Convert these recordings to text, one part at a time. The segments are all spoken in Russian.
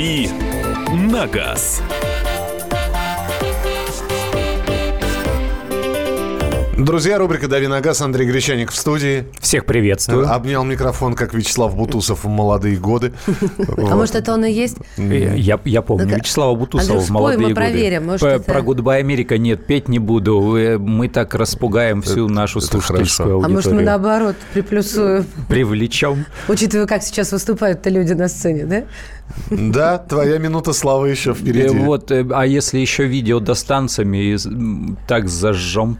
«Дави на газ». Друзья, рубрика «Дави на газ», Андрей Гречаник в студии. Всех приветствую. Обнял микрофон, как Вячеслав Бутусов в молодые годы. А может, это он и есть? Я, я помню Вячеслава Бутусова в молодые годы. Про Goodbye Америка нет, петь не буду. Э, Мы так распугаем всю нашу слушательскую А может, мы аудиторию. наоборот приплюсуем, Привлечем. учитывая, как сейчас выступают-то люди на сцене, да? Да, твоя минута славы еще Э, впереди. Вот, э, а если еще видео до с танцами, и с- м, так зажжем.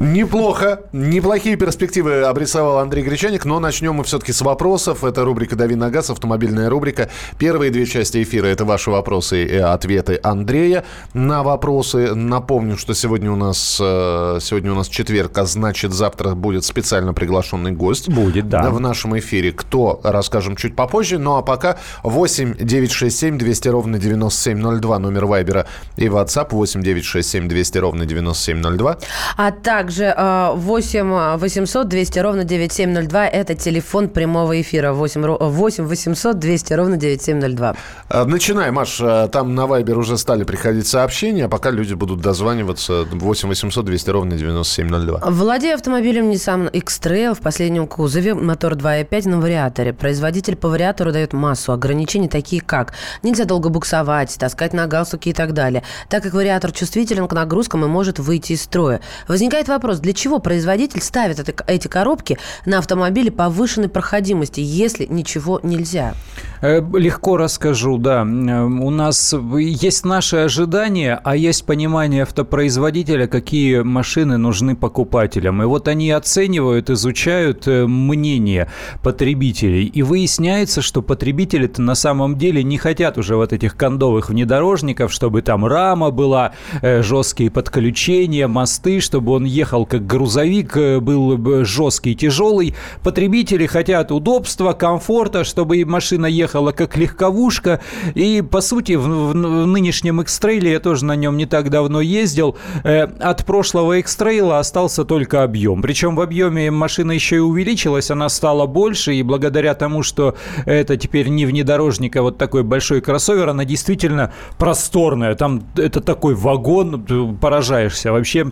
Неплохо. Неплохие перспективы обрисовал Андрей Гречаник, но начнем мы все-таки с вопросов. Это рубрика «Дави на газ», автомобильная рубрика. Первые две части эфира – это ваши вопросы и ответы Андрея на вопросы. Напомню, что сегодня у нас, э, сегодня у нас четверг, а значит, завтра будет специально приглашенный гость. Будет, да. В нашем эфире. Кто, расскажем чуть попозже. Ну а пока 8 967 200 ровно 9702 номер Вайбера и WhatsApp 8 967 200 ровно 9702. А также э, 8 800 200 ровно 9702 – это телефон прямого эфира. 8, ро- 8 800 200 ровно 9702. Э, Начинаем, Маш. Э, Там на Вайбер уже стали приходить сообщения, а пока люди будут дозваниваться 8 800 200 ровно 9702. Владею автомобилем Nissan X-Trail в последнем кузове, мотор 2.5 на вариаторе. Производитель по вариатору дает массу ограничений, такие как нельзя долго буксовать, таскать на галстуке и так далее. Так как вариатор чувствителен к нагрузкам и может выйти из строя. Возникает вопрос, для чего производитель ставит это- эти коробки на автомобиле повышенной проходимости, если ничего нельзя? Э, Легко расскажу, да. У нас есть наши ожидания, а есть понимание автопроизводителя, какие машины нужны покупателям. И вот они оценивают, изучают э, мнение потребителей. И выясняется, что потребители-то на самом деле не хотят уже вот этих кондовых внедорожников, чтобы там рама была, э, жесткие подключения, мосты, чтобы он ехал как грузовик, э, был бы жесткий, тяжелый. Потребители хотят удобства, комфорта, чтобы машина ехала как легковушка. И, по сути, в, в- в нынешнем X-Trail, я тоже на нем не так давно ездил, э, от прошлого X-Trail остался только объем. Причем в объеме машина еще и увеличилась, она стала больше, и благодаря тому, что это теперь не внедорожник, а вот такой большой кроссовер, она действительно просторная. Там это такой вагон, поражаешься. Вообще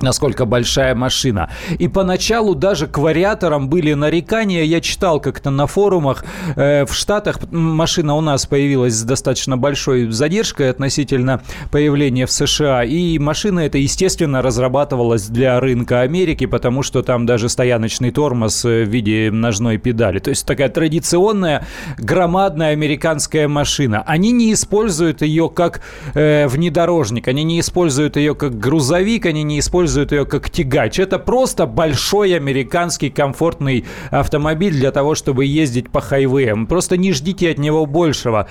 насколько большая машина. И поначалу даже к вариаторам были нарекания. Я читал как-то на форумах. Э, в Штатах машина у нас появилась с достаточно большой задержкой относительно появления в США. И машина эта, естественно, разрабатывалась для рынка Америки, потому что там даже стояночный тормоз э, в виде ножной педали. То есть такая традиционная громадная американская машина. Они не используют ее как э, внедорожник, они не используют ее как грузовик, они не используют ее как тягач. Это просто большой американский комфортный автомобиль для того, чтобы ездить по хайвеям. Просто не ждите от него большего.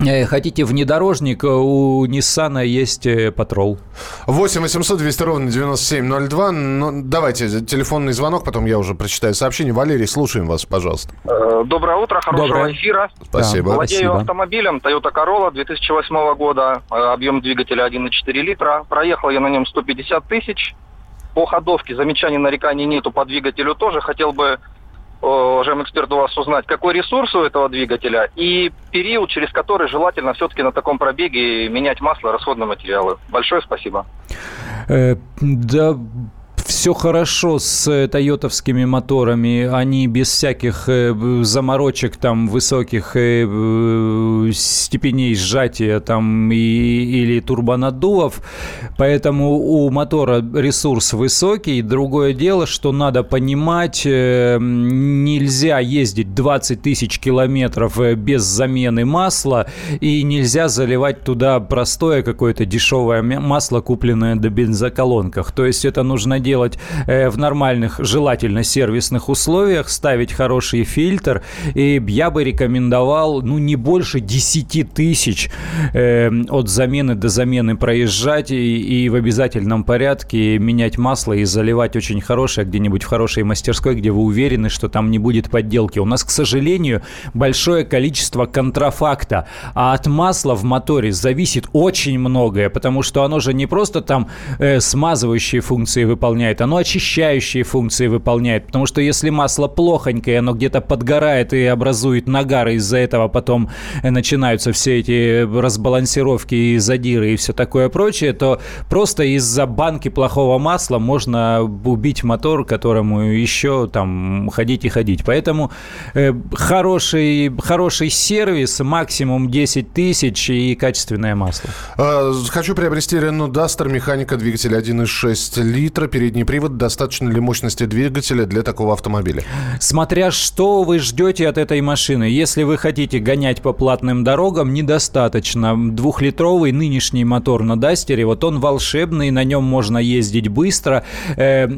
Э, Хотите внедорожник, э, у Ниссана есть э, патрол. 8 800 200 ровно 9702. Ну, давайте телефонный звонок, потом я уже прочитаю сообщение. Валерий, слушаем вас, пожалуйста. Доброе утро, хорошего Доброе. эфира. Спасибо. Да, Владею спасибо. автомобилем Toyota Corolla 2008 года, объем двигателя 1,4 литра. Проехал я на нем 150 тысяч. По ходовке замечаний, нареканий нету, по двигателю тоже. Хотел бы, уважаемый эксперт, у вас узнать, какой ресурс у этого двигателя и период, через который желательно все-таки на таком пробеге менять масло, расходные материалы. Большое спасибо. Э, Да, все хорошо с э, тойотовскими моторами. Они без всяких э, заморочек, там, высоких э, степеней сжатия там, и, или турбонаддувов. Поэтому у мотора ресурс высокий. Другое дело, что надо понимать, нельзя ездить 20 тысяч километров без замены масла, и нельзя заливать туда простое какое-то дешевое масло, купленное до бензоколонках. То есть это нужно делать э, в нормальных, желательно сервисных условиях, ставить хороший фильтр. И я бы рекомендовал, ну, не больше 10 тысяч э, от замены до замены проезжать и, и в обязательном порядке менять масло и заливать очень хорошее где-нибудь в хорошей мастерской, где вы уверены, что там не будет подделки. У нас, к сожалению, большое количество контрафакта, а от масла в моторе зависит очень многое, потому что оно же не просто там э, смазывающие функции выполняет, выполняет, оно очищающие функции выполняет, потому что если масло плохонькое, оно где-то подгорает и образует нагар, из-за этого потом начинаются все эти разбалансировки и задиры и все такое прочее, то просто из-за банки плохого масла можно убить мотор, которому еще там ходить и ходить. Поэтому э, хороший, хороший сервис, максимум 10 тысяч и качественное масло. А, хочу приобрести Renault Duster, механика двигателя 1,6 литра, передний привод. Достаточно ли мощности двигателя для такого автомобиля? Смотря что вы ждете от этой машины. Если вы хотите гонять по платным дорогам, недостаточно. Двухлитровый нынешний мотор на Дастере, вот он волшебный, на нем можно ездить быстро. Э,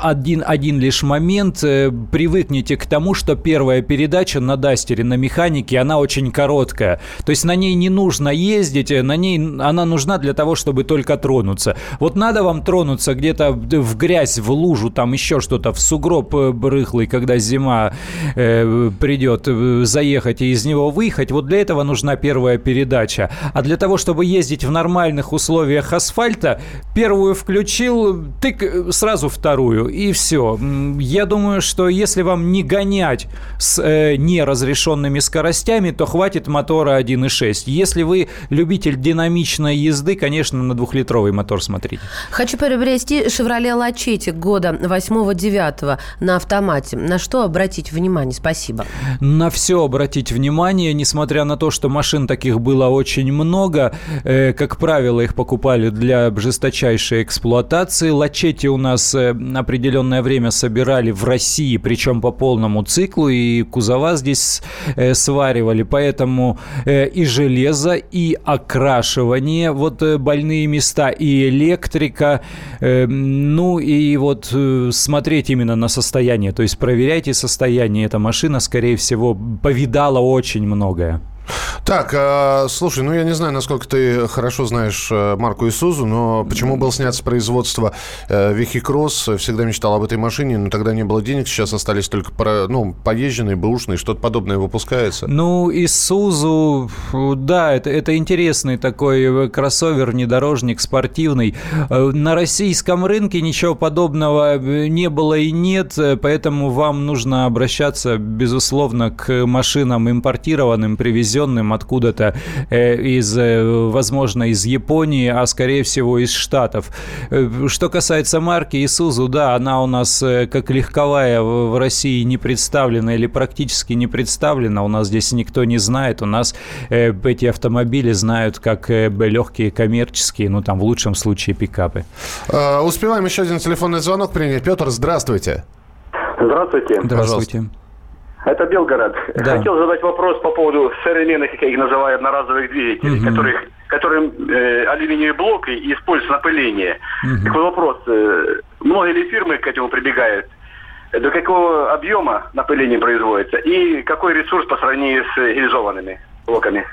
один, один лишь момент. Э, привыкните к тому, что первая передача на Дастере, на механике, она очень короткая. То есть на ней не нужно ездить, э, на ней она нужна для того, чтобы только тронуться. Вот надо вам тронуться где-то в грязь, в лужу, там еще что-то, в сугроб брыхлый, когда зима э, придет, заехать и из него выехать. Вот для этого нужна первая передача. А для того, чтобы ездить в нормальных условиях асфальта, первую включил, тык, сразу вторую, и все. Я думаю, что если вам не гонять с э, неразрешенными скоростями, то хватит мотора 1.6. Если вы любитель динамичной езды, конечно, на двухлитровый мотор смотрите. Хочу приобрести Chevrolet Lachetti года 8-9 на автомате. На что обратить внимание? Спасибо. На все обратить внимание, несмотря на то, что машин таких было очень много. Э, как правило, их покупали для жесточайшей эксплуатации. Лачети у нас э, определенное время собирали в России, причем по полному циклу, и кузова здесь э, сваривали. Поэтому э, и железо, и окрашивание, вот э, больные места, и электрика. Ну и вот э, смотреть именно на состояние, то есть проверяйте состояние. Эта машина, скорее всего, повидала очень многое. Так, э, слушай, ну я не знаю, насколько ты хорошо знаешь э, марку Исузу, но почему был снят с производства э, Вихикросс? Всегда мечтал об этой машине, но тогда не было денег, сейчас остались только ну, поезженные, бэушные, что-то подобное выпускается. Ну, Исузу, да, это, это интересный такой кроссовер, внедорожник, спортивный. Э, на российском рынке ничего подобного не было и нет, поэтому вам нужно обращаться, безусловно, к машинам импортированным, привезенным откуда-то э, из, э, возможно, из Японии, а скорее всего из Штатов. Э, что касается марки Isuzu, да, она у нас как легковая в России не представлена или практически не представлена. У нас здесь никто не знает. У нас эти автомобили знают как легкие коммерческие, ну там в лучшем случае пикапы. Успеваем еще один телефонный звонок принять. Петр, здравствуйте. Здравствуйте. Здравствуйте. Это Белгород. Да. Хотел задать вопрос по поводу современных, как я их называю, одноразовых двигателей, угу. которых, которым э, алюминиевый блок и используется напыление. Угу. Так вот вопрос, э, многие ли фирмы к этому прибегают? До какого объема напыление производится? И какой ресурс по сравнению с гильзованными блоками?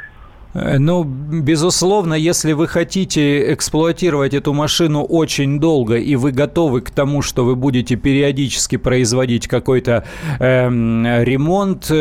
Э, ну, безусловно, если вы хотите эксплуатировать эту машину очень долго, и вы готовы к тому, что вы будете периодически производить какой-то эм, э, ремонт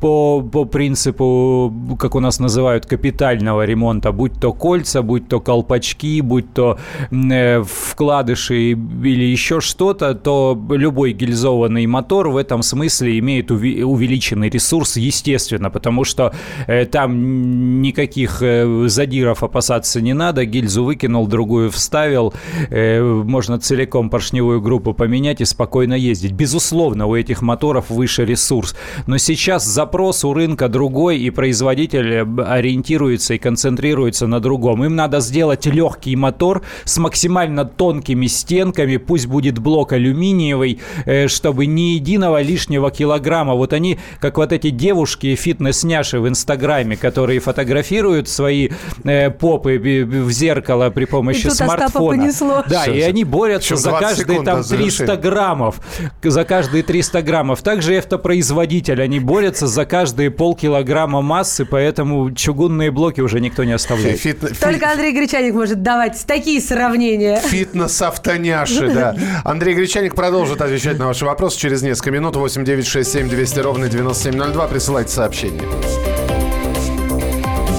по, по принципу, как у нас называют, капитального ремонта, будь то кольца, будь то колпачки, будь то э, вкладыши или еще что-то, то любой гильзованный мотор в этом смысле имеет увеличенный ресурс, естественно, потому что э, там никаких никаких э, задиров опасаться не надо. Гильзу выкинул, другую вставил. Э, можно целиком поршневую группу поменять и спокойно ездить. Безусловно, у этих моторов выше ресурс. Но сейчас запрос у рынка другой, и производитель э, ориентируется и концентрируется на другом. Им надо сделать легкий мотор с максимально тонкими стенками. Пусть будет блок алюминиевый, чтобы ни единого лишнего килограмма. Вот они, как вот эти девушки фитнес-няши в Инстаграме, которые фотографируют фотографируют свои э, попы в зеркало при помощи и смартфона. Да, все, и все. они борются за каждые там 300 граммов. За каждые 300 граммов. Также и автопроизводитель. Они борются за каждые полкилограмма массы, поэтому чугунные блоки уже никто не оставляет. Фит, фит... Только Андрей Гречаник может давать такие сравнения. Фитнес-автоняши, да. Андрей Гречаник продолжит отвечать на ваши вопросы через несколько минут. 8 9 6 7 200 ровно 9702. Присылайте сообщение.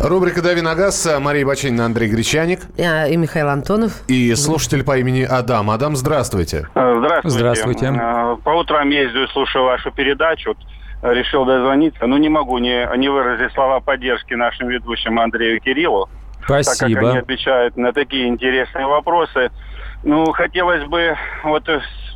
Рубрика «Дави на газ». Мария Бачинина, Андрей Гречаник. Я и Михаил Антонов. И слушатель по имени Адам. Адам, здравствуйте. Э, здравствуйте. Здравствуйте. Э, по утрам ездю и слушаю вашу передачу. Решил дозвониться, но не могу не, не выразить слова поддержки нашим ведущим Андрею Кириллу. Спасибо. Так как они отвечают на такие интересные вопросы. Ну, хотелось бы вот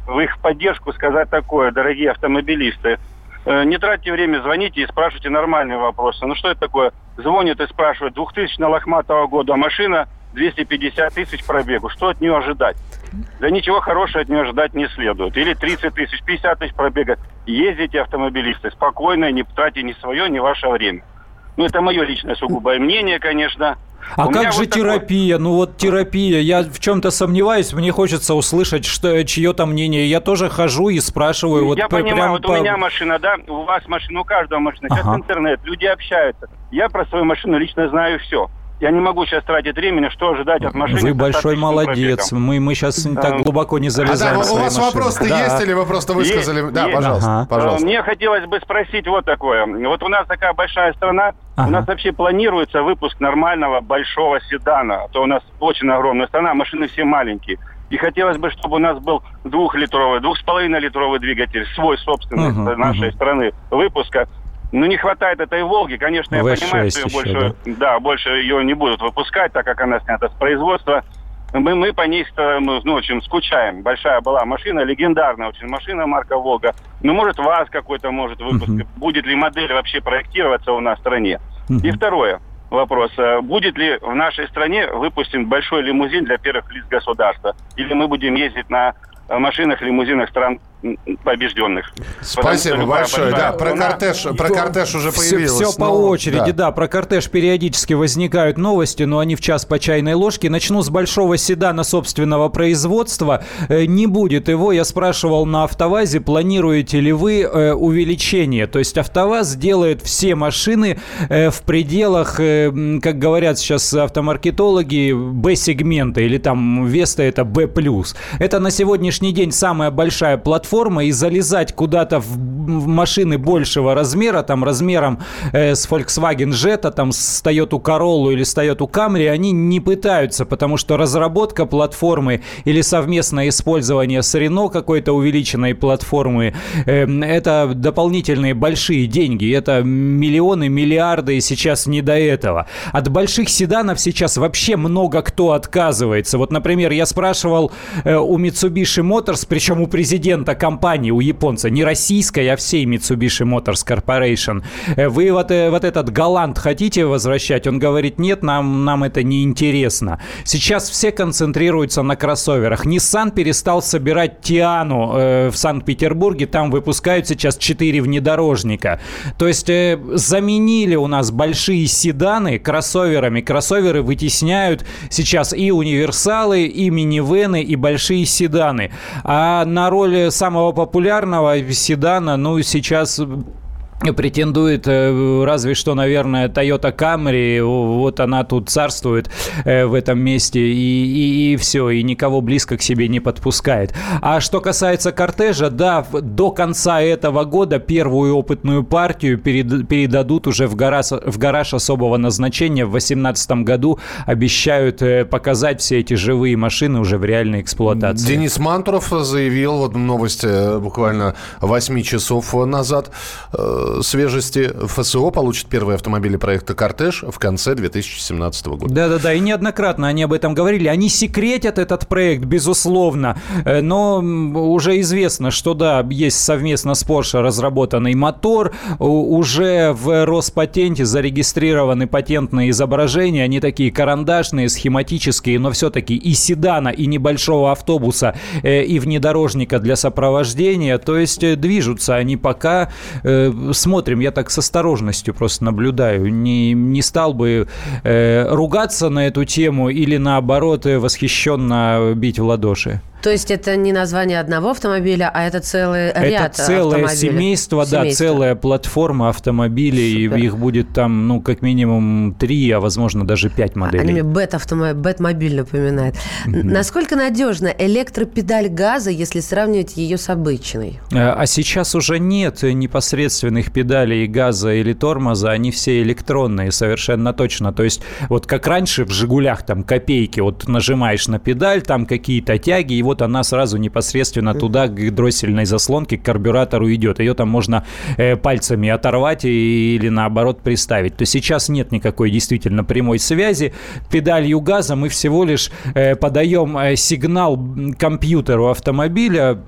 в их поддержку сказать такое, дорогие автомобилисты. Э, не тратьте время, звоните и спрашивайте нормальные вопросы. Ну что это такое? Звонит и спрашивает, 2000 лохматого года машина, 250 тысяч пробегу. Что от нее ожидать? Да ничего хорошего от нее ожидать не следует. Или 30 тысяч, 50 тысяч пробега. Ездите, автомобилисты, спокойно, не тратьте ни свое, ни ваше время. Ну, это мое личное сугубое мнение, конечно. А У как же вот терапия? Ну вот терапия. Я в чем-то сомневаюсь. Мне хочется услышать, что чье-то мнение. Я тоже хожу и спрашиваю. Вот я понимаю, прям вот по- у меня машина, да, у вас машина, у каждого машина. Сейчас Ага. интернет, люди общаются. Я про свою машину лично знаю все. Я не могу сейчас тратить времени, что ожидать от машины. Вы большой молодец. пробегом. Мы, мы сейчас так Эм, глубоко не залезаем. Адам, в у вас вопрос-то Да. есть или вы просто высказали? Есть, да, есть. пожалуйста, Ага. пожалуйста. Э, Мне хотелось бы спросить вот такое. Вот у нас такая большая страна, Ага. у нас вообще планируется выпуск нормального большого седана. А то у нас очень огромная страна, машины все маленькие. И хотелось бы, чтобы у нас был двухлитровый, двух с половиной литровый двигатель, свой собственный с нашей мгм. страны выпуска. Ну, не хватает этой «Волги». Конечно, я V6 понимаю, что ее еще, больше, да? больше ее не будут выпускать, так как она снята с производства. Мы, мы по ней ну, очень скучаем. Большая была машина, легендарная очень машина марка «Волга». Ну, может, ВАЗ какой-то может выпуск. Мгм. Будет ли модель вообще проектироваться у нас в стране? Мгм. И второе вопрос. Э, Будет ли в нашей стране выпущен большой лимузин для первых лиц государства? Или мы будем ездить на э, машинах, лимузинах стран побежденных? Потому Спасибо любая большое. Да, про кортеж, про кортеж уже Все, появилось. по но- очереди, да. Про кортеж периодически возникают новости, но они в час по чайной ложке. Начну с большого седана собственного производства. Э, Не будет его. Я спрашивал на АвтоВАЗе, планируете ли вы э, увеличение. То есть АвтоВАЗ делает все машины э, в пределах, как говорят сейчас автомаркетологи, Б-сегмента или там Веста это Б+. Это на сегодняшний день самая большая платформа и залезать куда-то в, в машины большего размера, там размером э, с Volkswagen Jetta, там с Toyota Corolla или с Toyota Camry, они не пытаются, потому что разработка платформы или совместное использование с Renault какой-то увеличенной платформы, э, это дополнительные большие деньги, это миллионы, миллиарды, и сейчас не до этого. От больших седанов сейчас вообще много кто отказывается. Вот, например, я спрашивал э, у Mitsubishi Motors, причем у президента компании, у японца, не российской, а всей Mitsubishi Motors Corporation. Э, Вы вот, э, вот этот Галант хотите возвращать? Он говорит, нет, нам, нам это не интересно. Сейчас все концентрируются на кроссоверах. Nissan перестал собирать Тиану э, в Санкт-Петербурге, там выпускают сейчас 4 внедорожника. То есть э, заменили у нас большие седаны кроссоверами. Кроссоверы вытесняют сейчас и универсалы, и минивены, и большие седаны. А на роль самого популярного седана, ну, сейчас претендует э, разве что, наверное, Toyota Camry. Вот она тут царствует э, в этом месте и, и, и все, и никого близко к себе не подпускает. А что касается кортежа, да, до конца этого года первую опытную партию перед- передадут уже в гараж, в гараж особого назначения. В 2018 году обещают э, показать все эти живые машины уже в реальной эксплуатации. Денис Мантуров заявил, вот новость буквально 8 часов назад, свежести. ФСО получит первые автомобили проекта «Кортеж» в конце 2017 года. Да-да-да, и неоднократно они об этом говорили. Они секретят этот проект, безусловно, э, но уже известно, что да, есть совместно с Porsche разработанный мотор, уже в Роспатенте зарегистрированы патентные изображения, они такие карандашные, схематические, но все-таки и седана, и небольшого автобуса, э, и внедорожника для сопровождения, то есть э, движутся они пока, смотрим, я так с осторожностью просто наблюдаю, не, не стал бы ругаться на эту тему или наоборот восхищенно бить в ладоши. То есть это не название одного автомобиля, а это целый ряд Это целое семейство, семейство, да, целая платформа автомобилей, Супер. и их будет там, ну, как минимум три, а возможно даже пять моделей. Они мне бет-автомобиль, бет-мобиль напоминает. Mm-hmm. Насколько надежна электропедаль газа, если сравнивать ее с обычной? А, а сейчас уже нет непосредственных педалей газа или тормоза, они все электронные, совершенно точно. То есть вот как раньше в «Жигулях» там копейки, вот нажимаешь на педаль, там какие-то тяги, и вот она сразу непосредственно туда, к дроссельной заслонке, к карбюратору идет. Ее там можно э, пальцами оторвать или наоборот приставить. То сейчас нет никакой действительно прямой связи. Педалью газа мы всего лишь э, подаем э, сигнал компьютеру автомобиля,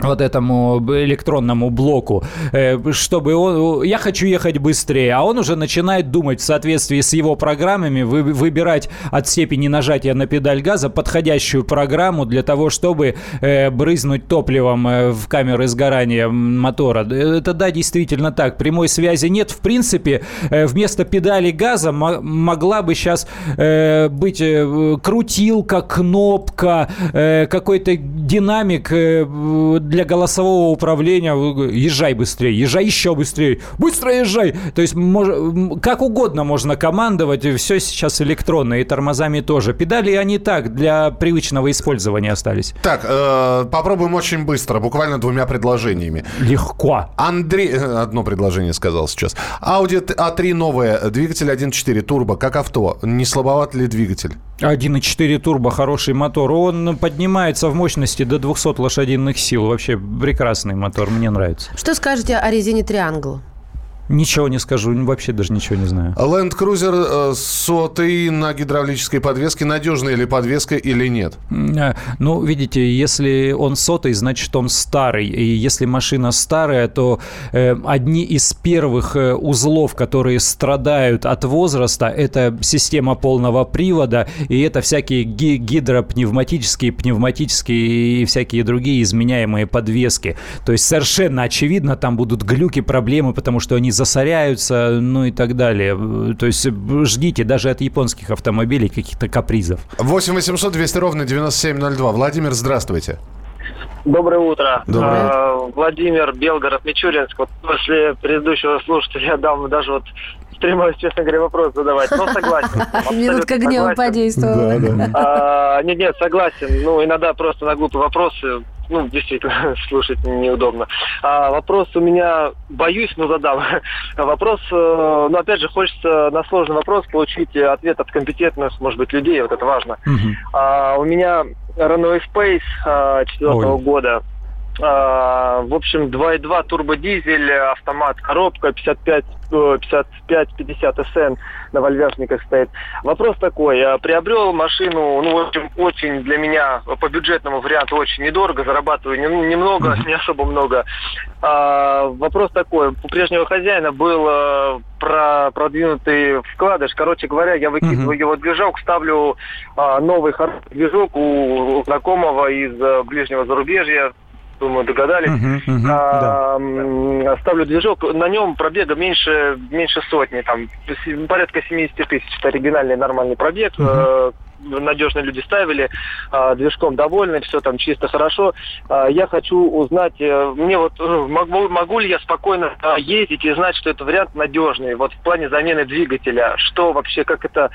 вот этому электронному блоку, э, чтобы он... Я хочу ехать быстрее, а он уже начинает думать в соответствии с его программами, вы, выбирать от степени нажатия на педаль газа подходящую программу для того, чтобы э, брызнуть топливом э, в камеры сгорания мотора. Это да, действительно так. Прямой связи нет. В принципе, вместо педали газа могла бы сейчас быть крутилка, кнопка, какой-то динамик для голосового управления езжай быстрее, езжай еще быстрее, быстро езжай. То есть мож, как угодно можно командовать, все сейчас электронно, и тормозами тоже. Педали они так, для привычного использования остались. Так, э, попробуем очень быстро, буквально двумя предложениями. Легко. Андрей, э, одно предложение сказал сейчас. Audi A3 новая, двигатель 1.4 турбо, как авто. Не слабоват ли двигатель? 1.4 турбо, хороший мотор. Он поднимается в мощности до 200 лошадиных сил. Вообще прекрасный мотор, мне нравится. Что скажете о резине Триангл? Ничего не скажу, вообще даже ничего не знаю. Land Cruiser э, сотый на гидравлической подвеске. Надежная ли подвеска или нет? А, ну, видите, если он сотый, значит он старый. И если машина старая, то э, одни из первых э, узлов, которые страдают от возраста, это система полного привода, и это всякие ги- гидропневматические, пневматические и всякие другие изменяемые подвески. То есть совершенно очевидно, там будут глюки, проблемы, потому что они засоряются, ну и так далее. То есть ждите даже от японских автомобилей каких-то капризов. 8 800 200 ровно 9702. Владимир, здравствуйте. Доброе утро. Доброе утро. А, Владимир, Белгород, Мичуринск. Вот после предыдущего слушателя я дам даже вот стремаюсь, честно говоря, вопрос задавать. Но согласен. Минутка гнева подействовала. Да, да. А, нет, нет, согласен. Ну, иногда просто на глупые вопросы ну, действительно, слушать неудобно. А вопрос у меня, боюсь, но задам. вопрос, э, ну, опять же, хочется на сложный вопрос получить ответ от компетентных, может быть, людей, вот это важно. Угу. А, у меня Renault Space а, четвертого года, в общем, 2.2 турбодизель, автомат, коробка 55 55-50 СН на вальвяжниках стоит. Вопрос такой. Я приобрел машину, ну, в общем, очень для меня по бюджетному варианту очень недорого, зарабатываю немного, не особо много. А, вопрос такой. У прежнего хозяина был э, про продвинутый вкладыш. Короче говоря, я выкидываю его движок, ставлю а, новый хороший движок у знакомого из э, ближнего зарубежья, думаю, догадались. Uh-huh, uh-huh, а, да. Ставлю движок, на нем пробега меньше, меньше сотни, там порядка 70 тысяч. Это оригинальный нормальный пробег. Uh-huh надежно люди ставили, а, движком довольны, все там чисто хорошо. А, я хочу узнать, э, мне вот э, могу, могу ли я спокойно ездить и знать, что это вариант надежный, вот в плане замены двигателя, что вообще, как это,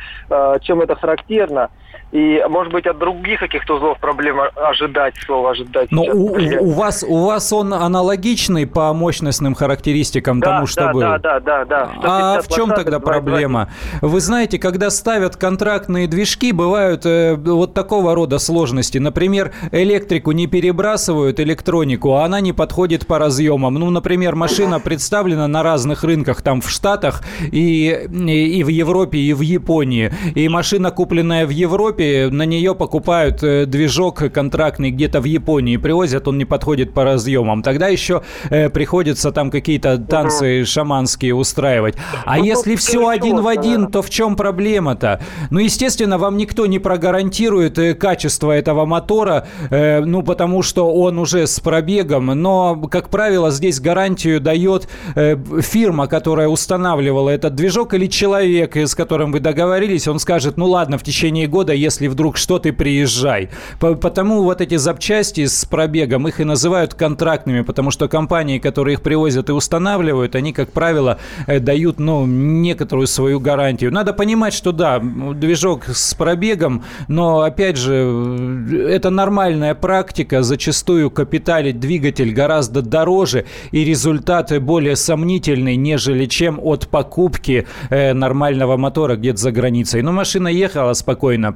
чем это характерно. И, может быть, от других каких-то узлов проблем ожидать, слово ожидать. Но у, у, вас, у вас он аналогичный по мощностным характеристикам да, тому, что да, был? Да, да, да, да. А в чем тогда проблема? Вы знаете, когда ставят контрактные движки, бывают э, вот такого рода сложности. Например, электрику не перебрасывают, электронику, а она не подходит по разъемам. Ну, например, машина представлена на разных рынках, там в Штатах и, и, и в Европе, и в Японии. И машина, купленная в Европе, Европе на нее покупают э, движок контрактный где-то в Японии, привозят, он не подходит по разъемам. Тогда еще э, приходится там какие-то танцы шаманские устраивать. А ну, если все один в один, то в чем проблема-то? Ну, естественно, вам никто не прогарантирует э, качество этого мотора, э, ну, потому что он уже с пробегом, но, как правило, здесь гарантию дает э, фирма, которая устанавливала этот движок, или человек, с которым вы договорились, он скажет, ну ладно, в течение года, если вдруг что, ты приезжай. Потому вот эти запчасти с пробегом, их и называют контрактными, потому что компании, которые их привозят и устанавливают, они, как правило, э, дают, ну, некоторую свою гарантию. Надо понимать, что да, движок с пробегом, но, опять же, это нормальная практика. Зачастую капиталить двигатель гораздо дороже, и результаты более сомнительные, нежели чем от покупки э, нормального мотора где-то за границей. Но машина ехала спокойно,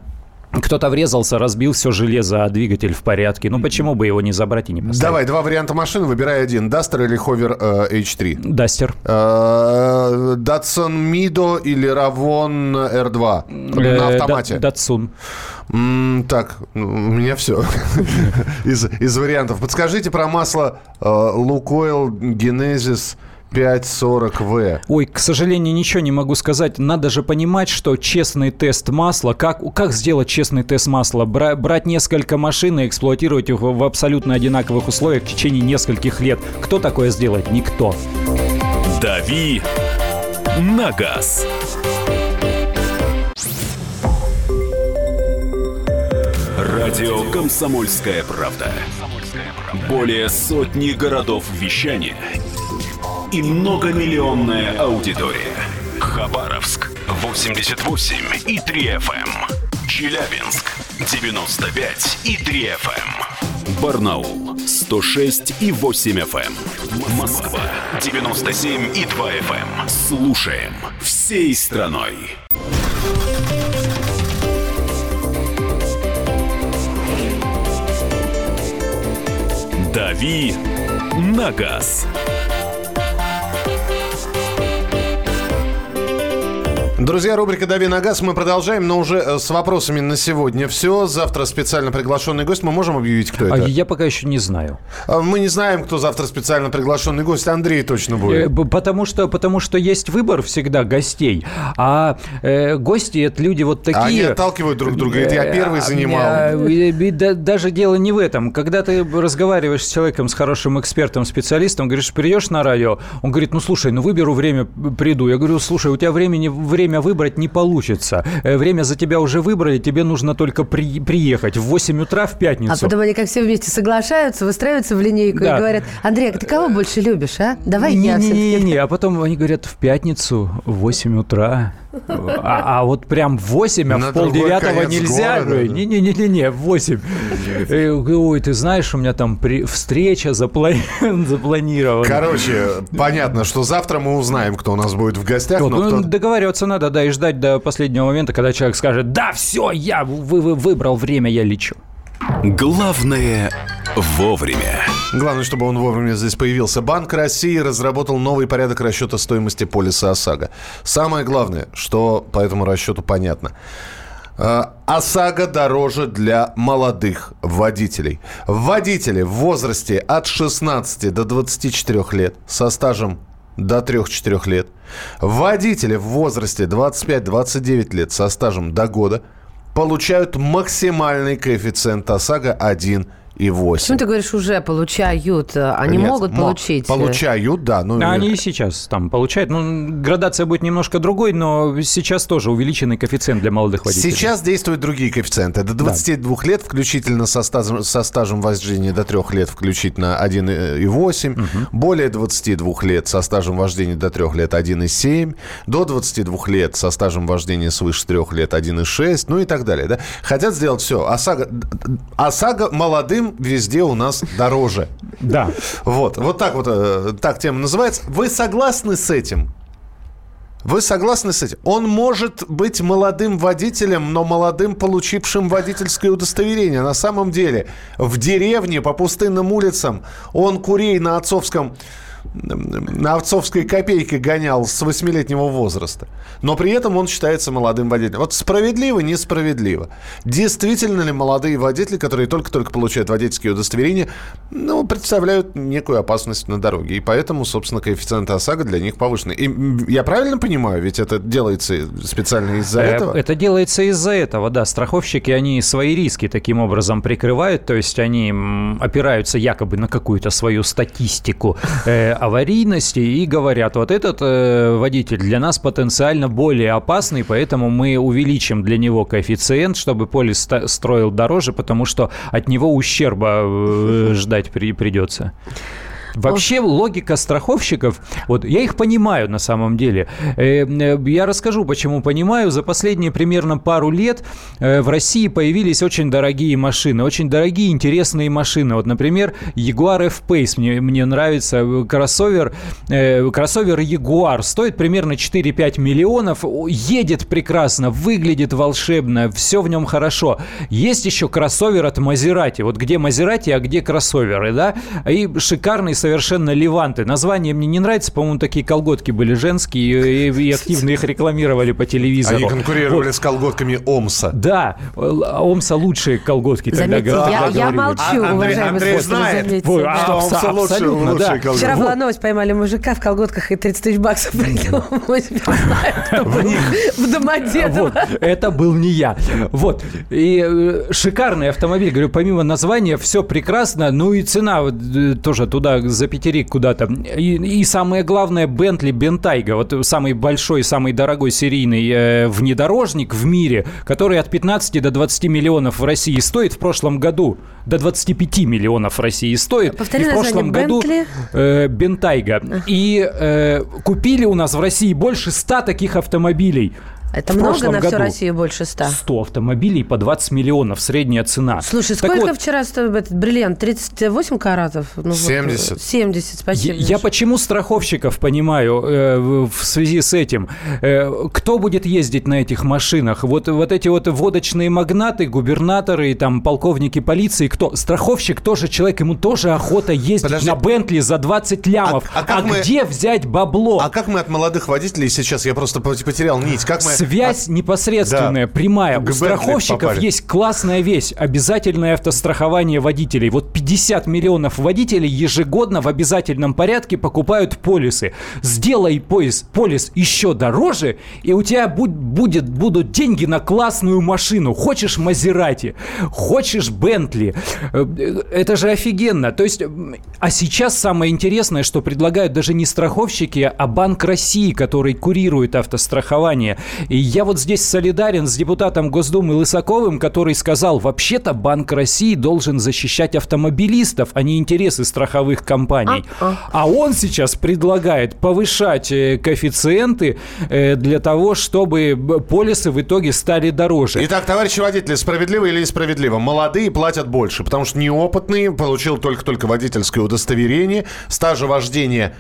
кто-то врезался, разбил все железо, а двигатель в порядке. Ну почему бы его не забрать и не поставить? Давай, два варианта машины, выбирай один. Дастер или Ховер э, H3? Дастер. Датсон Мидо или Равон R2? Э, На автомате. Датсун. Так, ну, у меня все из, вариантов. Подскажите про масло Лукойл Genesis 540В. Ой, к сожалению, ничего не могу сказать. Надо же понимать, что честный тест масла, как, как сделать честный тест масла? Бра, брать несколько машин и эксплуатировать их в абсолютно одинаковых условиях в течение нескольких лет. Кто такое сделает? Никто. Дави на газ. Радио «Комсомольская правда». Более сотни городов вещания – и многомиллионная аудитория. Хабаровск 88 и 3 FM. Эм. Челябинск 95 и 3 FM. Эм. Барнаул 106 и 8 FM. Эм. Москва 97 и 2 FM. Слушаем всей страной. Дави на газ. Друзья, рубрика «Дави на газ». Мы продолжаем, но уже э, с вопросами на сегодня все. Завтра специально приглашенный гость. Мы можем объявить, кто а это? Я пока еще не знаю. А, мы не знаем, кто завтра специально приглашенный гость. Андрей точно будет. Э, потому что, потому что есть выбор всегда гостей. А э, гости – это люди вот такие… Они отталкивают друг друга. Это я первый э, занимал. Даже дело не в этом. Когда ты разговариваешь с человеком, с хорошим экспертом, специалистом, говоришь, придешь на радио, он говорит, ну, слушай, ну, выберу время, приду. Я говорю, слушай, у тебя времени, время время выбрать не получится. Э, время за тебя уже выбрали, тебе нужно только при, приехать в 8 утра в пятницу. А потом они как все вместе соглашаются, выстраиваются в линейку да. и говорят, Андрей, а ты кого больше любишь, а? Давай не, я не, не, не, не, а потом они говорят, в пятницу в 8 утра. А, а вот прям в 8, а в полдевятого нельзя. Не-не-не-не, в 8. Э, ой, ты знаешь, у меня там при... встреча запланирована. Короче, понятно, что завтра мы узнаем, кто у нас будет в гостях. Вот, ну, кто... Договариваться надо, да, и ждать до последнего момента, когда человек скажет, да, все, я вы, вы, выбрал время, я лечу. Главное вовремя. Главное, чтобы он вовремя здесь появился. Банк России разработал новый порядок расчета стоимости полиса ОСАГО. Самое главное, что по этому расчету понятно. А, ОСАГО дороже для молодых водителей. Водители в возрасте от 16 до 24 лет со стажем до 3-4 лет. Водители в возрасте 25-29 лет со стажем до года получают максимальный коэффициент ОСАГО 1 1,8. ты говоришь, уже получают? Они Нет, могут мо- получить? Получают, да. Ну, э, Они и сейчас там получают. Ну, градация будет немножко другой, но сейчас тоже увеличенный коэффициент для молодых водителей. Сейчас действуют другие коэффициенты. До 22 лет включительно со стажем, со стажем вождения до 3 лет включительно 1,8. Более 22 лет со стажем вождения до 3 лет 1,7. До 22 лет со стажем вождения свыше 3 лет 1,6. Ну и так далее. Да? Хотят сделать все. ОСАГО, ОСАГО молодым везде у нас дороже. Да. Вот, вот так вот, э, так тема называется. Вы согласны с этим? Вы согласны с этим? Он может быть молодым водителем, но молодым, получившим водительское удостоверение. На самом деле, в деревне по пустынным улицам он курей на отцовском на отцовской копейке гонял с восьмилетнего возраста. Но при этом он считается молодым водителем. Вот справедливо, несправедливо. Действительно ли молодые водители, которые только-только получают водительские удостоверения, ну, представляют некую опасность на дороге. И поэтому, собственно, коэффициенты ОСАГО для них повышены. И я правильно понимаю, ведь это делается специально из-за Э, этого? Это делается из-за этого, да. Страховщики, они свои риски таким образом прикрывают, то есть они опираются якобы на какую-то свою статистику э, аварийности и говорят, вот этот э, водитель для нас потенциально более опасный, поэтому мы увеличим для него коэффициент, чтобы полис строил дороже, потому что от него ущерба э, ждать при- придется. Вообще логика страховщиков, вот я их понимаю на самом деле. Э, э, Я расскажу, почему понимаю. За последние примерно пару лет э, в России появились очень дорогие машины, очень дорогие интересные машины. Вот, например, Jaguar F-Pace мне, мне нравится. Кроссовер, кроссовер Jaguar стоит примерно 4-5 миллионов, едет прекрасно, выглядит волшебно, все в нем хорошо. Есть еще кроссовер от Maserati. Вот где Maserati, а где кроссоверы, да? И шикарный совершенно Леванты. Название мне не нравится, по-моему, такие колготки были женские, и, и активно их рекламировали по телевизору. Они конкурировали Вот. с колготками омса. Да, Л- Омса лучшие колготки тогда Заметьте, говорили. я, я молчу, А- Андрей- уважаемый Андрей знает, заметьте, Ой, а- Что омса абсолютно, лучшие да. колготки. Вчера Вот. была новость, поймали мужика в колготках и 30 тысяч баксов был в Домодедово. Это был не я. Вот. И э, шикарный автомобиль. Говорю, помимо названия, все прекрасно. Ну и цена э, тоже туда, за пятерик куда-то. И, и самое главное, Бентли Бентайга. Вот самый большой, самый дорогой серийный э, внедорожник в мире, который от 15 до 20 миллионов в России стоит в прошлом году. До 25 миллионов в России стоит. Повтори и в прошлом году Бентли? э, Бентайга. И э, купили у нас в России больше 100 таких автомобилей. Это в много на всю. Россию больше 100? 100 автомобилей по 20 миллионов, средняя цена. Слушай, Так сколько вот, вчера стоит этот бриллиант? 38 каратов? Ну, вот, 70. 70, я, спасибо. я почему страховщиков понимаю э, в связи с этим? Э, кто будет ездить на этих машинах? Вот, вот эти вот водочные магнаты, губернаторы, и там полковники полиции, кто? Страховщик тоже человек, ему тоже охота ездить Подожди. на Бентли за 20 лямов. А- а как мы- где взять бабло? А как мы от молодых водителей сейчас, я просто потерял нить, как мы... Связь непосредственная, Да. прямая. У страховщиков попали. есть классная вещь. Обязательное автострахование водителей. Вот 50 миллионов водителей ежегодно в обязательном порядке покупают полисы. Сделай полис, полис еще дороже, и у тебя будь- будет, будут деньги на классную машину. Хочешь Мазерати, хочешь Бентли. Э, Это же офигенно. То есть, а сейчас самое интересное, что предлагают даже не страховщики, а Банк России, который курирует автострахование. И я вот здесь солидарен с депутатом Госдумы Лысаковым, который сказал, вообще-то Банк России должен защищать автомобилистов, а не интересы страховых компаний. А он сейчас предлагает повышать э, коэффициенты э, для того, чтобы полисы в итоге стали дороже. Итак, товарищи водители, справедливо или несправедливо? Молодые платят больше, потому что неопытные, получил только-только водительское удостоверение, стажа вождения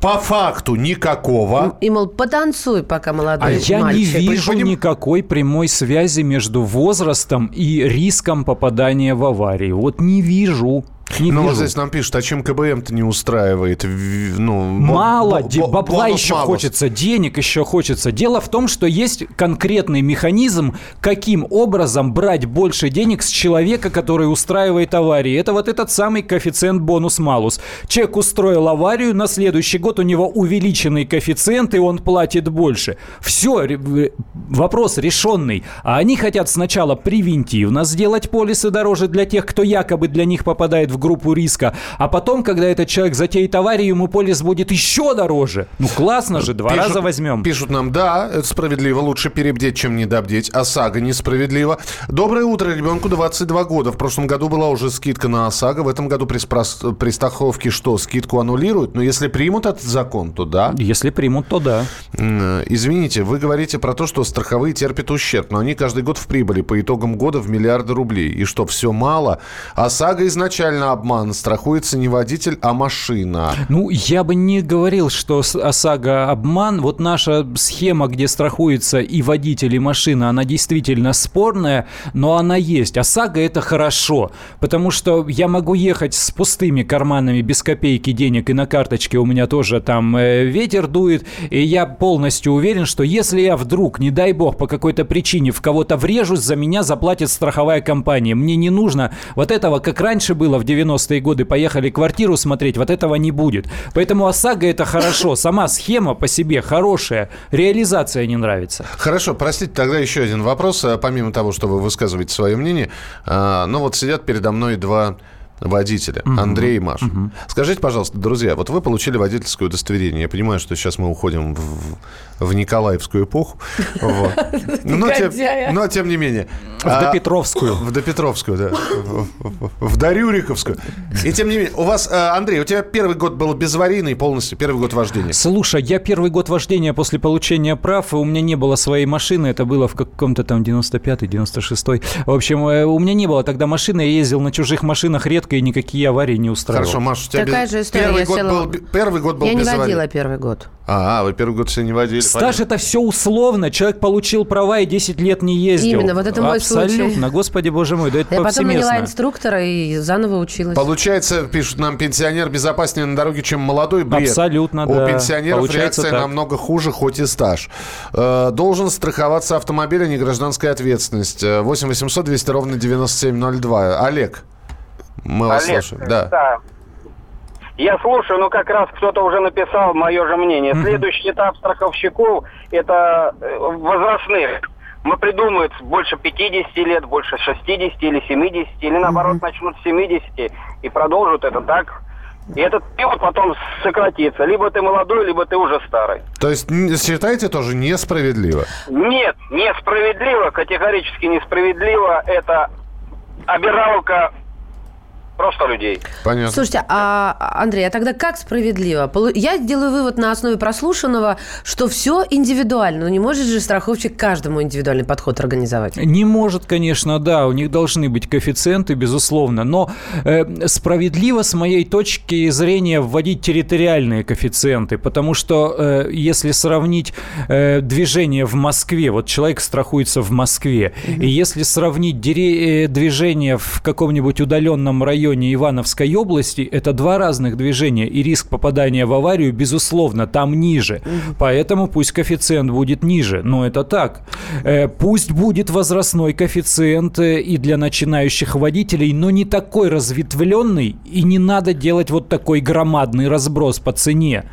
по факту никакого. И, мол, потанцуй, пока молодой А я не мальчик. вижу Поним- никакой прямой связи между возрастом и риском попадания в аварии. Вот не вижу. Не ну, вижу. вот здесь нам пишут, а чем КБМ-то не устраивает? Ну, Мало, бо- бо- бабла еще малус. хочется, денег еще хочется. Дело в том, что есть конкретный механизм, каким образом брать больше денег с человека, который устраивает аварии. Это вот этот самый коэффициент бонус-малус. Человек устроил аварию, на следующий год у него увеличенный коэффициент, и он платит больше. Все, вопрос решенный. А они хотят сначала превентивно сделать полисы дороже для тех, кто якобы для них попадает в группу риска, а потом, когда этот человек затеет аварию, ему полис будет еще дороже. Ну классно же, два Пишут- раза возьмем. Пишут нам, да, это справедливо, лучше перебдеть, чем недобдеть. ОСАГО несправедливо. Доброе утро, ребенку 22 года. В прошлом году была уже скидка на ОСАГО. В этом году при, спрос- при страховке что, скидку аннулируют? Но если примут этот закон, то да. Если примут, то да. М, Извините, вы говорите про то, что страховые терпят ущерб, но они каждый год в прибыли по итогам года в миллиарды рублей. И что, все мало? ОСАГО изначально обман. Страхуется не водитель, а машина. Ну, я бы не говорил, что ОСАГО обман. Вот наша схема, где страхуется и водитель, и машина, она действительно спорная, но она есть. ОСАГО – это хорошо, потому что я могу ехать с пустыми карманами, без копейки денег, и на карточке у меня тоже там э, ветер дует, и я полностью уверен, что если я вдруг, не дай бог, по какой-то причине в кого-то врежусь, за меня заплатит страховая компания. Мне не нужно вот этого, как раньше было в 90-е годы, поехали квартиру смотреть, вот этого не будет. Поэтому ОСАГО это хорошо, сама схема по себе хорошая, реализация не нравится. Хорошо, простите, тогда еще один вопрос, помимо того, что вы высказываете свое мнение. А, Ну вот сидят передо мной два водителя, Андрей и Маша. Скажите, пожалуйста, друзья, вот вы получили водительское удостоверение. Я понимаю, что сейчас мы уходим в, в Николаевскую эпоху. Вот. Но, тем, Негодяя. но тем не менее. В А, Допетровскую. В Допетровскую, да. В, Дарюриковскую. И тем не менее, у вас, а, Андрей, у тебя первый год был безаварийный полностью, первый год вождения. Слушай, я первый год вождения после получения прав, у меня не было своей машины, это было в каком-то там 95-й, 96-й. В общем, э, у меня не было тогда машины, я ездил на чужих машинах редко и никакие аварии не устраивал. Хорошо, Маша, у тебя Такая без- же история, Первый, я год села- был, первый год был Я не водила первый год. А, вы первый год все не водили. Стаж это все условно. Человек получил права и 10 лет не ездил. Именно, вот это мой Абсолютно. случай. Господи боже мой, да это Я потом наняла инструктора и заново училась. Получается, пишут нам, пенсионер безопаснее на дороге, чем молодой. Бред. Абсолютно, У да. пенсионеров Получается реакция так. намного хуже, хоть и стаж. Э, должен страховаться автомобиль, а не гражданская ответственность. Э, 8 800 200 ровно 9702. Олег, мы вас Олег, слушаем. Да. Я слушаю, но как раз кто-то уже написал мое же мнение. Следующий этап страховщиков – это э, возрастных. Мы придумают больше 50 лет, больше 60 или 70, или наоборот начнут с 70 и продолжат это так. И этот период потом сократится. Либо ты молодой, либо ты уже старый. То есть считаете тоже несправедливо? Нет, несправедливо, категорически несправедливо. Это обиралка просто людей. Понятно. Слушайте, а, Андрей, а тогда как справедливо? Я делаю вывод на основе прослушанного, что все индивидуально. Но не может же страховщик каждому индивидуальный подход организовать. Не может, конечно, да, у них должны быть коэффициенты, безусловно, но э, справедливо с моей точки зрения вводить территориальные коэффициенты, потому что э, если сравнить э, движение в Москве, вот человек страхуется в Москве, и если сравнить дире- э, движение в каком-нибудь удаленном районе Ивановской области, это два разных движения, и риск попадания в аварию, безусловно, там ниже. Поэтому пусть коэффициент будет ниже, но это так. Э, Пусть будет возрастной коэффициент э, и для начинающих водителей, но не такой разветвленный, и не надо делать вот такой громадный разброс по цене,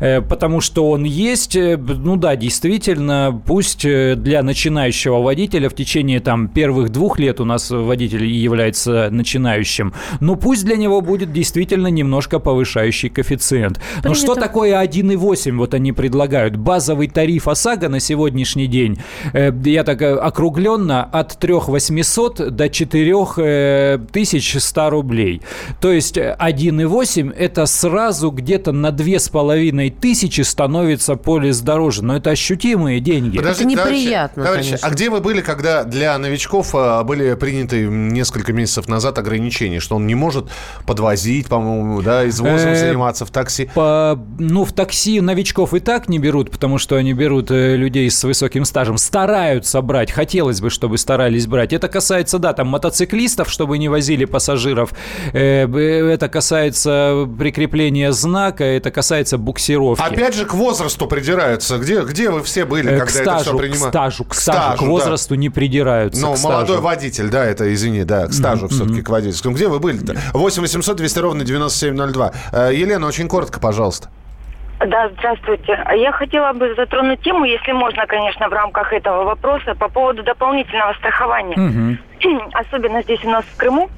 Э, потому что он есть, ну да, действительно, пусть для начинающего водителя в течение там первых двух лет у нас водитель является начинающим, но пусть для него будет действительно немножко повышающий коэффициент. Но что Принято. такое 1,8 вот они предлагают? Базовый тариф ОСАГО на сегодняшний день, э, я так э, округленно, от 3800 до 4100 рублей. То есть э, 1,8 это сразу где-то на 2500 становится полис дороже. Но это ощутимые деньги. Подождите, товарищи, неприятно, товарищи, конечно. а где вы были, когда для новичков а, были приняты несколько месяцев назад ограничения, что он не может подвозить, по-моему, да, извозом Э, заниматься в такси. По, ну, в такси новичков и так не берут, потому что они берут э, людей с высоким стажем. Стараются брать. Хотелось бы, чтобы старались брать. Это касается, да, там мотоциклистов, чтобы не возили пассажиров. Э, это касается прикрепления знака, это касается буксировки. Опять же, к возрасту придираются. Где, где вы все были, когда к это все стажу, к принимали? стажу, к стажу, к да. возрасту не придираются. Ну, к стажу. молодой водитель, да, это, извини, да, к стажу все-таки, к водительскому. Где вы были-то? 8 800 200 ровно 9702. Э, Елена, очень коротко, пожалуйста. Да, здравствуйте. А Я хотела бы затронуть тему, если можно, конечно, в рамках этого вопроса, по поводу дополнительного страхования. Мгм. Особенно здесь у нас в Крыму.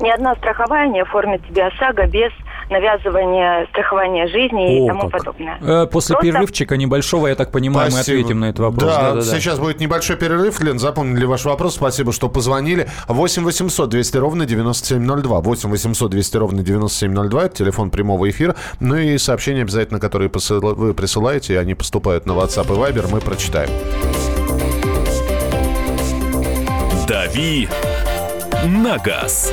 Ни одна страховая не оформит тебе ОСАГО без навязывания страхования жизни и О, тому как. подобное. Э, После Просто- перерывчика небольшого, я так понимаю, мы Спасибо. ответим на этот вопрос. Да, Да-да-да. сейчас будет небольшой перерыв. Лен, запомнили ваш вопрос. Спасибо, что позвонили. 8 800 200 ровно 9702. 8 800 200 ровно 9702. Это телефон прямого эфира. Ну и сообщения обязательно, которые вы присылаете, они поступают на WhatsApp и Viber, мы прочитаем. «Дави на газ».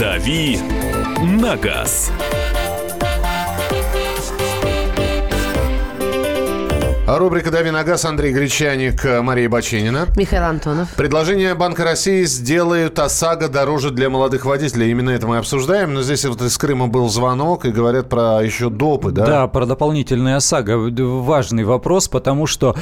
«Дави на газ». Рубрика «Дави на газ» Андрей Гречаник, э, Мария Баченина. Михаил Антонов. Предложение Банка России сделают ОСАГО дороже для молодых водителей. Именно это мы обсуждаем. Но здесь вот из Крыма был звонок, и говорят про еще допы, да? Да, про дополнительные ОСАГО. Важный вопрос, потому что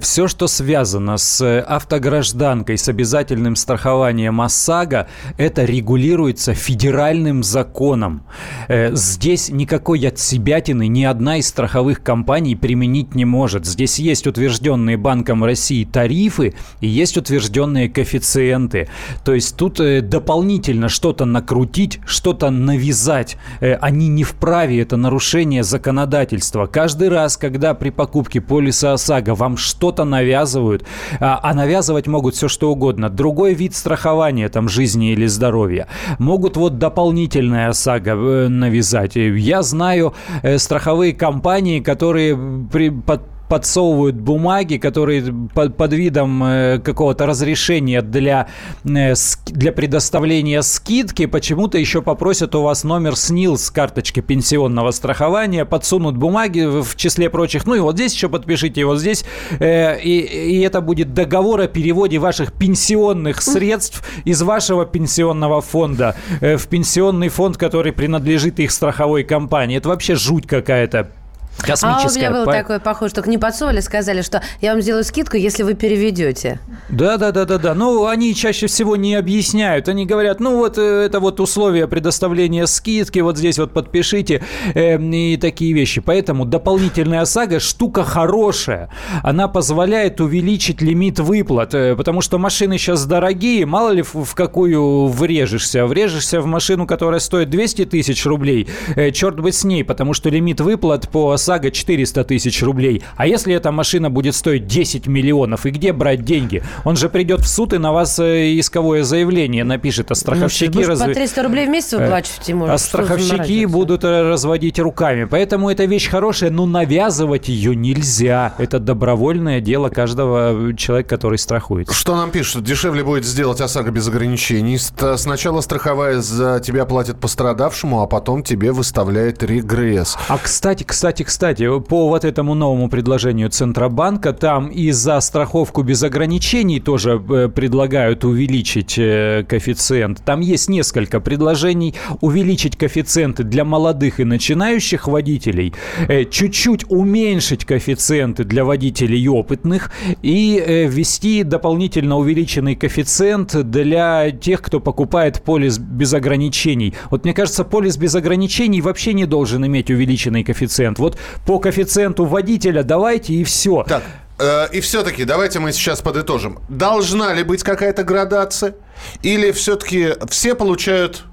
все, что связано с э, автогражданкой, с обязательным страхованием ОСАГО, это регулируется федеральным законом. Э, Здесь никакой отсебятины ни одна из страховых компаний применить не может. Здесь есть утвержденные Банком России тарифы и есть утвержденные коэффициенты. То есть тут э, дополнительно что-то накрутить, что-то навязать. э, Они не вправе, это нарушение законодательства. Каждый раз, когда при покупке полиса ОСАГО вам что-то навязывают, а, а навязывать могут все что угодно. Другой вид страхования, там, жизни или здоровья. Могут вот дополнительное ОСАГО э, навязать. Я знаю страховые компании, которые при, под, подсовывают бумаги, которые под, под видом э, какого-то разрешения для, э, для предоставления скидки почему-то еще попросят у вас номер СНИЛ с карточки пенсионного страхования, подсунут бумаги в в числе прочих. Ну и вот здесь еще подпишите, и вот здесь. э, и, и это будет договор о переводе ваших пенсионных средств из вашего пенсионного фонда э, в пенсионный фонд, который принадлежит их страховой компании. Это вообще жуть какая-то. А у Космическая. меня был По- такой похож, только не подсовывали, сказали, что я вам сделаю скидку, если вы переведете. Да, да, да, да, да. Ну, они чаще всего не объясняют. Они говорят, ну вот э, это вот условия предоставления скидки, вот здесь вот подпишите э, и такие вещи. Поэтому дополнительная ОСАГО штука хорошая. Она позволяет увеличить лимит выплат, э, потому что машины сейчас дорогие, мало ли в, в какую врежешься. Врежешься в машину, которая стоит 200 тысяч рублей, э, черт бы с ней, потому что лимит выплат по ОСАГО 400 тысяч рублей. А если эта машина будет стоить 10 миллионов, и где брать деньги? Он же придет в суд и на вас э, исковое заявление напишет, а страховщики... Ну, ж по разве- 300 рублей в месяц выплачиваете, может. а страховщики будут э, разводить руками. Поэтому эта вещь хорошая, но навязывать ее нельзя. Это добровольное дело каждого э, человека, который страхуется. Что нам пишут? Дешевле будет сделать ОСАГО без ограничений. Сначала страховая за тебя платит пострадавшему, а потом тебе выставляет регресс. А кстати, кстати, кстати, по вот этому новому предложению Центробанка, там и за страховку без ограничений тоже э, предлагают увеличить э, коэффициент. Там есть несколько предложений. Увеличить коэффициенты для молодых и начинающих водителей, э, чуть-чуть уменьшить коэффициенты для водителей опытных и ввести дополнительно увеличенный коэффициент для тех, кто покупает полис без ограничений. Вот мне кажется, полис без ограничений вообще не должен иметь увеличенный коэффициент. Вот по коэффициенту водителя, давайте и все. Так, э, и все-таки давайте мы сейчас подытожим. Должна ли быть какая-то градация? Или все-таки все получают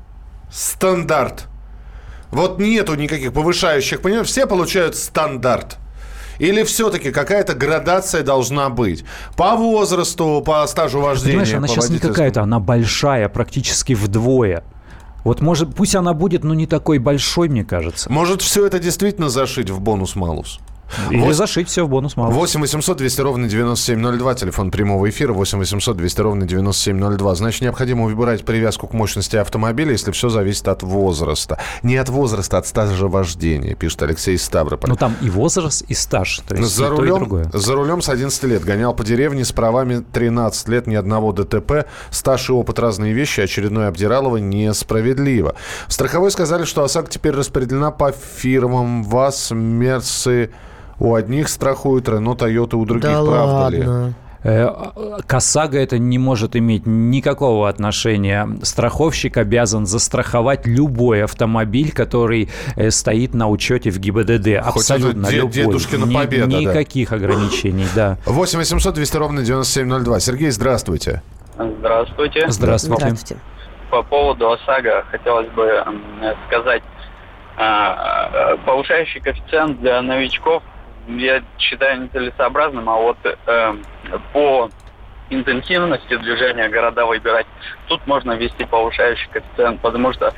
стандарт? Вот нету никаких повышающих, понимаешь? Все получают стандарт. Или все-таки какая-то градация должна быть? По возрасту, по стажу вождения? Понимаешь, она сейчас не какая-то, она большая, практически вдвое. Вот может, пусть она будет, но не такой большой, мне кажется. Может, все это действительно зашить в бонус-малус? Или Вот. зашить все в бонус мало. 8 800 200 ровно 9702, телефон прямого эфира, 8 800 200 ровно 9702. Значит, необходимо выбирать привязку к мощности автомобиля, если все зависит от возраста. Не от возраста, от стажа вождения, пишет Алексей из Ставрополя. Ну там и возраст, и стаж. То есть За и то, и рулем, другое. за рулем с 11 лет. Гонял по деревне с правами 13 лет, ни одного ДТП. Стаж и опыт разные вещи. Очередное обдиралово несправедливо. В страховой сказали, что ОСАГО теперь распределена по фирмам. ВАЗ, Мерсы у одних страхуют, Рено, Тойота у других. Да Правда ли? ладно. Э, К ОСАГО это не может иметь никакого отношения. Страховщик обязан застраховать любой автомобиль, который э, стоит на учете в ГИБДД. Абсолютно это де- любой. дедушкина Ни- победа, да. Никаких ограничений, да. 8 800 200 ровно 9702. Сергей, здравствуйте. Здравствуйте. Здравствуйте. Здравствуйте. По поводу ОСАГО хотелось бы сказать, а, а, повышающий коэффициент для новичков я считаю нецелесообразным, а вот э, по интенсивности движения города выбирать, тут можно ввести повышающий коэффициент, потому что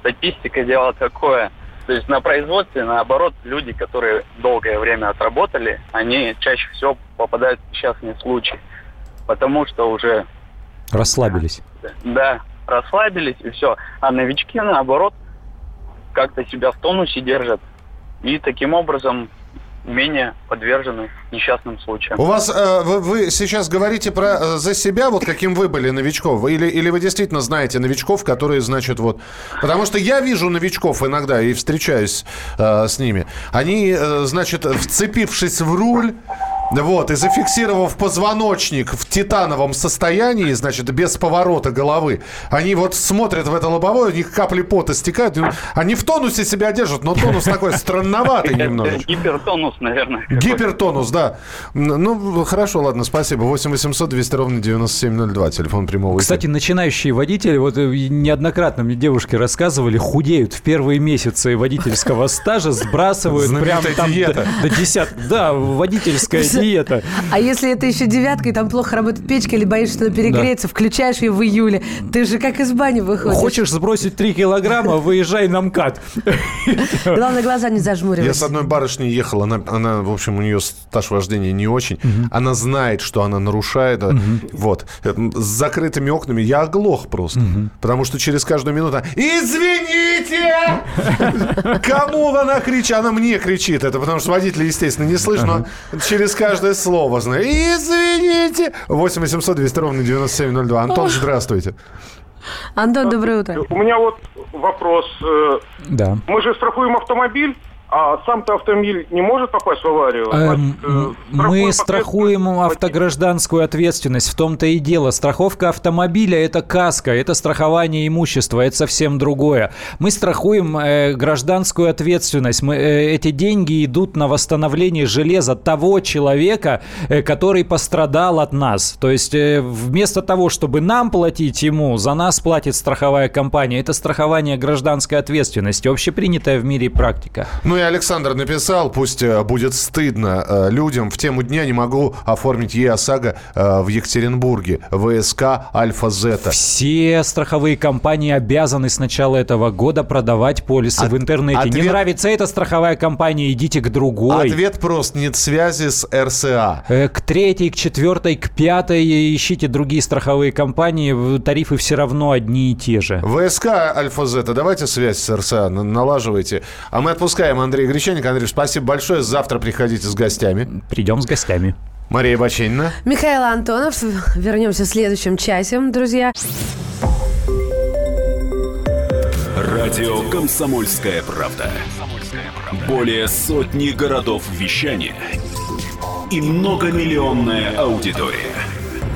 статистика дело такое. То есть на производстве, наоборот, люди, которые долгое время отработали, они чаще всего попадают в несчастные случаи, потому что уже Расслабились. да, расслабились и все. А новички, наоборот, как-то себя в тонусе держат. И таким образом менее подвержены несчастным случаям. У вас, э, вы, вы сейчас говорите про э, за себя, вот каким вы были новичков, или, или вы действительно знаете новичков, которые, значит, вот... Потому что я вижу новичков иногда и встречаюсь э, с ними. Они, э, значит, вцепившись в руль, вот, и зафиксировав позвоночник в титановом состоянии, значит, без поворота головы, они вот смотрят в это лобовое, у них капли пота стекают, они в тонусе себя держат, но тонус такой странноватый немножечко. Гипертонус, наверное. Гипертонус, да. Ну, хорошо, ладно, спасибо. 8 800 200 ровно 9702, телефон прямого эфира. Кстати, начинающие водители, вот э, неоднократно мне девушки рассказывали, худеют в первые месяцы водительского стажа, сбрасывают прям там до, до десят- Да, водительская диета. А если это еще девятка, и там плохо работает печка, или боишься, что она перегреется, включаешь ее в июле, ты же как из бани выходишь. Хочешь сбросить 3 килограмма, выезжай на МКАД. Главное, глаза не зажмуривать. Я с одной барышней ехал, она, она, в общем, у нее стаж вождения не очень. Она знает, что она нарушает. э, Вот. Э, С закрытыми окнами я оглох просто. Потому что через каждую минуту она, Извините! Кому она кричит? Она мне кричит. Это потому что водитель, естественно, не слышит, но через каждое слово знает. Извините! 8 800 200 ровно 9702. Антон, здравствуйте. Антон, доброе утро. У меня вот вопрос. Э, Да. Мы же страхуем автомобиль, а сам-то автомобиль не может попасть в аварию? Эм, Значит, э, Мы страхуем автогражданскую ответственность, в том-то и дело. Страховка автомобиля – это каска, это страхование имущества, это совсем другое. Мы страхуем э, гражданскую ответственность. Мы, э, эти деньги идут на восстановление железа того человека, э, который пострадал от нас. То есть э, вместо того, чтобы нам платить ему, за нас платит страховая компания. Это страхование гражданской ответственности, общепринятая в мире практика. Ну и Александр написал, пусть э, будет стыдно э, людям. В тему дня не могу оформить ЕОСАГО э, в Екатеринбурге. ВСК Альфа-Зета. Все страховые компании обязаны с начала этого года продавать полисы От- в интернете. Не ответ- нравится эта страховая компания, идите к другой. Ответ прост. Нет связи с РСА. К третьей, к четвертой, к пятой ищите другие страховые компании. Тарифы все равно одни и те же. ВСК Альфа-Зета, давайте связь с РСА на- налаживайте. А мы отпускаем Андрея Гречаника. Андрей, спасибо большое. Завтра приходите с гостями. Придем с гостями. Мария Баченина. Михаил Антонов. Вернемся в следующем часе, друзья. Радио «Комсомольская правда». Более сотни городов вещания и многомиллионная аудитория.